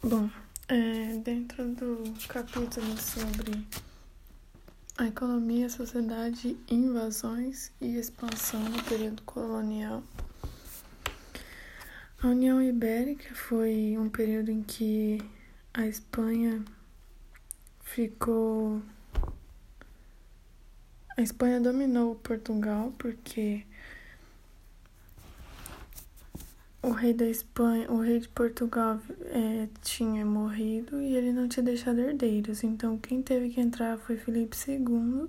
Bom, é, dentro do capítulo sobre a economia, sociedade, invasões e expansão no período colonial, a União Ibérica foi um período em que a Espanha ficou. A Espanha dominou Portugal porque o rei da Espanha, o rei de Portugal é, tinha morrido e ele não tinha deixado herdeiros. Então quem teve que entrar foi Felipe II,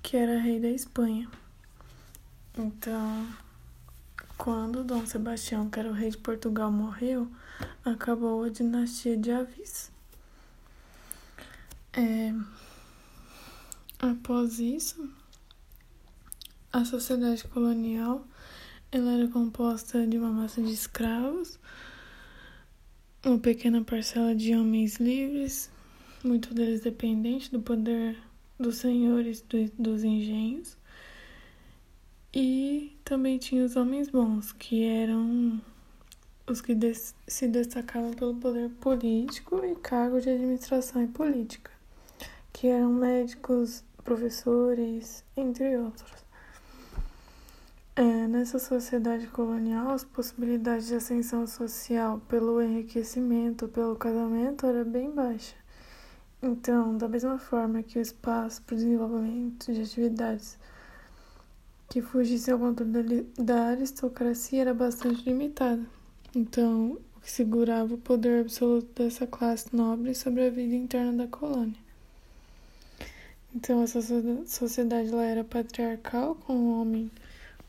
que era rei da Espanha. Então, quando Dom Sebastião, que era o rei de Portugal, morreu, acabou a dinastia de Avis. É, após isso, a sociedade colonial ela era composta de uma massa de escravos, uma pequena parcela de homens livres, muitos deles dependentes do poder dos senhores do, dos engenhos. E também tinha os homens bons, que eram os que se destacavam pelo poder político e cargo de administração e política, que eram médicos, professores, entre outros. É, nessa sociedade colonial, as possibilidades de ascensão social pelo enriquecimento, pelo casamento, era bem baixa. Então, da mesma forma que o espaço para o desenvolvimento de atividades que fugissem ao controle da aristocracia era bastante limitado. Então, o que segurava o poder absoluto dessa classe nobre sobre a vida interna da colônia. Então, essa sociedade lá era patriarcal, com o homem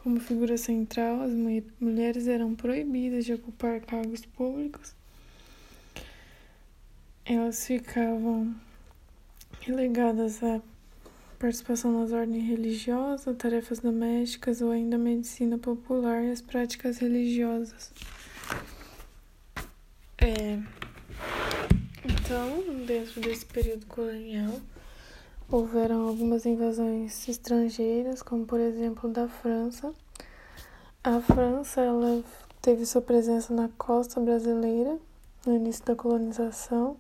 como figura central, as mulheres eram proibidas de ocupar cargos públicos. Elas ficavam relegadas à participação nas ordens religiosas, tarefas domésticas ou ainda medicina popular e as práticas religiosas. É, então, dentro desse período colonial, houveram algumas invasões estrangeiras, como por exemplo da França. A França ela teve sua presença na costa brasileira no início da colonização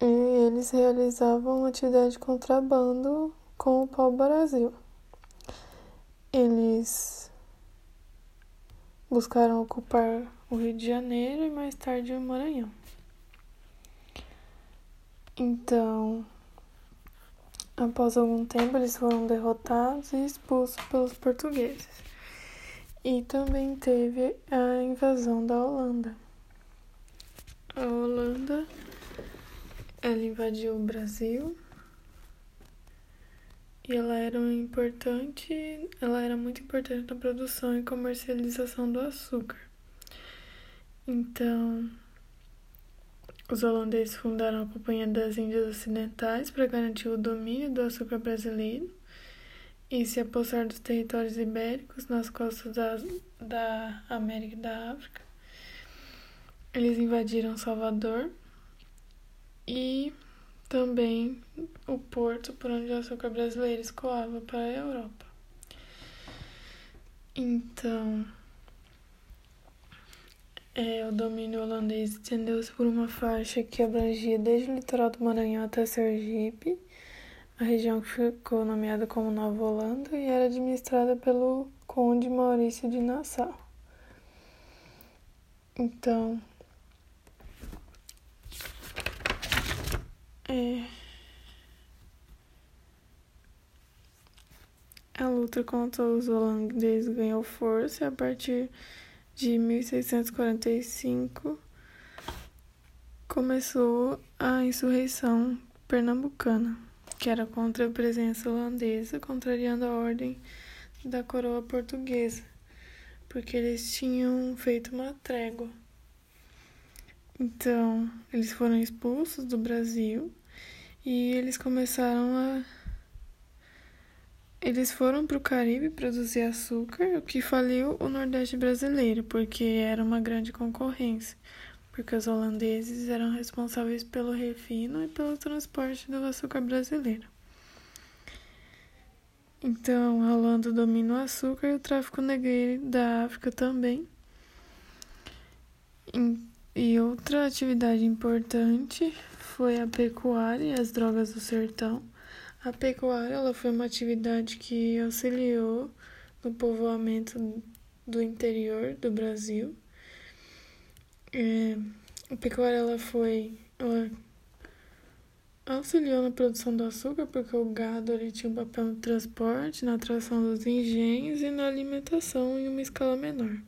e eles realizavam atividade de contrabando com o pau-brasil. Eles buscaram ocupar o Rio de Janeiro e mais tarde o Maranhão. Então, Após algum tempo, eles foram derrotados e expulsos pelos portugueses. E também teve a invasão da Holanda. A Holanda ela invadiu o Brasil e ela era um importante, ela era muito importante na produção e comercialização do açúcar. Então, os holandeses fundaram a Companhia das Índias Ocidentais para garantir o domínio do açúcar brasileiro e se apossar dos territórios ibéricos nas costas da, da América e da África. Eles invadiram Salvador e também o porto por onde o açúcar brasileiro escoava para a Europa. Então, é, o domínio holandês estendeu-se por uma faixa que abrangia desde o litoral do Maranhão até Sergipe, a região que ficou nomeada como Nova Holanda e era administrada pelo Conde Maurício de Nassau. Então, é, a luta contra os holandeses ganhou força a partir de 1645 começou a insurreição pernambucana, que era contra a presença holandesa, contrariando a ordem da coroa portuguesa, porque eles tinham feito uma trégua. Então, eles foram expulsos do Brasil e eles começaram a eles foram para o Caribe produzir açúcar, o que faliu o Nordeste brasileiro, porque era uma grande concorrência, porque os holandeses eram responsáveis pelo refino e pelo transporte do açúcar brasileiro. Então, a Holanda domina o açúcar e o tráfico negreiro da África também. E outra atividade importante foi a pecuária e as drogas do sertão. A pecuária ela foi uma atividade que auxiliou no povoamento do interior do Brasil. É, a pecuária ela foi ela auxiliou na produção do açúcar porque o gado ali tinha um papel no transporte, na atração dos engenhos e na alimentação em uma escala menor.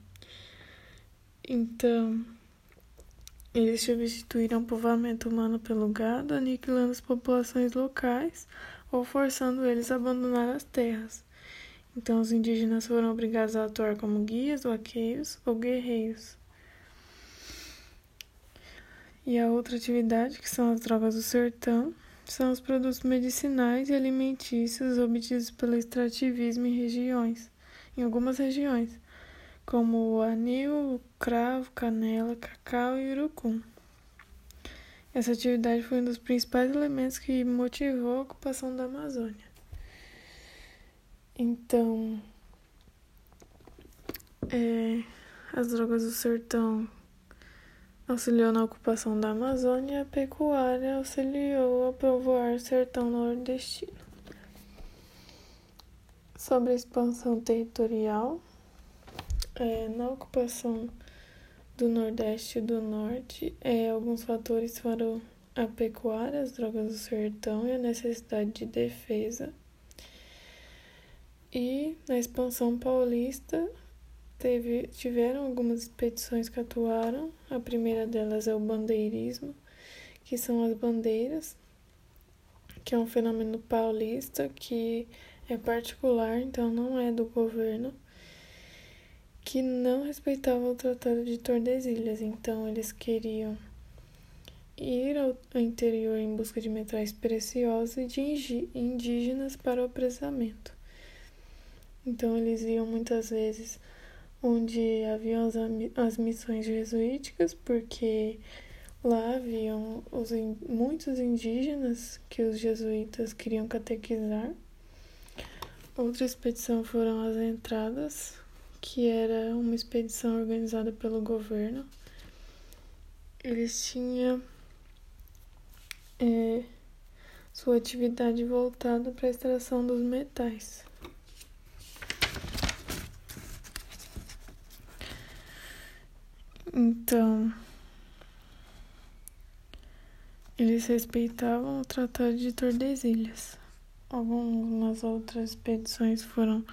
Então, eles substituíram o povoamento humano pelo gado, aniquilando as populações locais ou forçando eles a abandonar as terras. Então, os indígenas foram obrigados a atuar como guias, vaqueiros ou guerreiros. E a outra atividade, que são as drogas do sertão, são os produtos medicinais e alimentícios obtidos pelo extrativismo em regiões, em algumas regiões como o anil, cravo, canela, cacau e urucum. Essa atividade foi um dos principais elementos que motivou a ocupação da Amazônia. Então, é, as drogas do sertão auxiliou na ocupação da Amazônia e a pecuária auxiliou a povoar o sertão nordestino. Sobre a expansão territorial, é, na ocupação do Nordeste e do Norte, é, alguns fatores foram a pecuária, as drogas do sertão e a necessidade de defesa. E na expansão paulista, teve, tiveram algumas expedições que atuaram. A primeira delas é o bandeirismo, que são as bandeiras, que é um fenômeno paulista que é particular, então não é do governo que não respeitavam o Tratado de Tordesilhas, então eles queriam ir ao interior em busca de metais preciosos e de indígenas para o apressamento. Então eles iam muitas vezes onde haviam as, as missões jesuíticas, porque lá haviam os, muitos indígenas que os jesuítas queriam catequizar. Outra expedição foram as entradas que era uma expedição organizada pelo governo. Eles tinham é, sua atividade voltada para a extração dos metais. Então, eles respeitavam o Tratado de Tordesilhas. Algumas outras expedições foram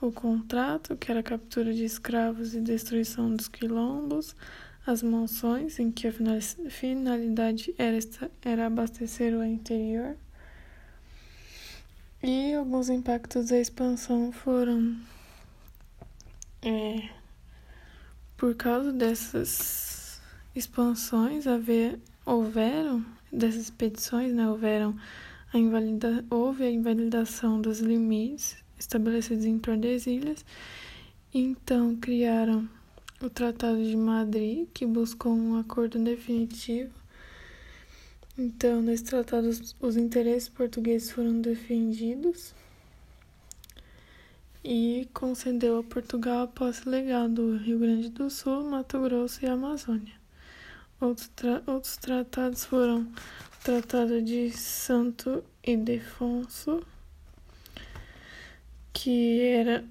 o contrato, que era a captura de escravos e destruição dos quilombos, as monções, em que a finalidade era, era abastecer o interior, e alguns impactos da expansão foram é, por causa dessas expansões haver, houveram dessas expedições, né, houveram a invalida, houve a invalidação dos limites estabelecidos em Tordesilhas. Então criaram o Tratado de Madrid, que buscou um acordo definitivo. Então, nesse tratado, os interesses portugueses foram defendidos e concedeu a Portugal a posse legal do Rio Grande do Sul, Mato Grosso e Amazônia. Outros, tra outros tratados foram o Tratado de Santo Ildefonso, que era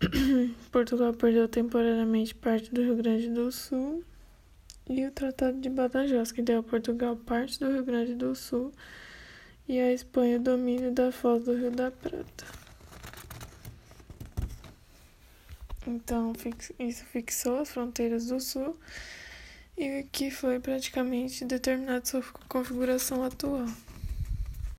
Portugal perdeu temporariamente parte do Rio Grande do Sul e o Tratado de Badajoz, que deu a Portugal parte do Rio Grande do Sul e a Espanha o domínio da foz do Rio da Prata. Então, isso fixou as fronteiras do Sul e que foi praticamente determinado sua configuração atual.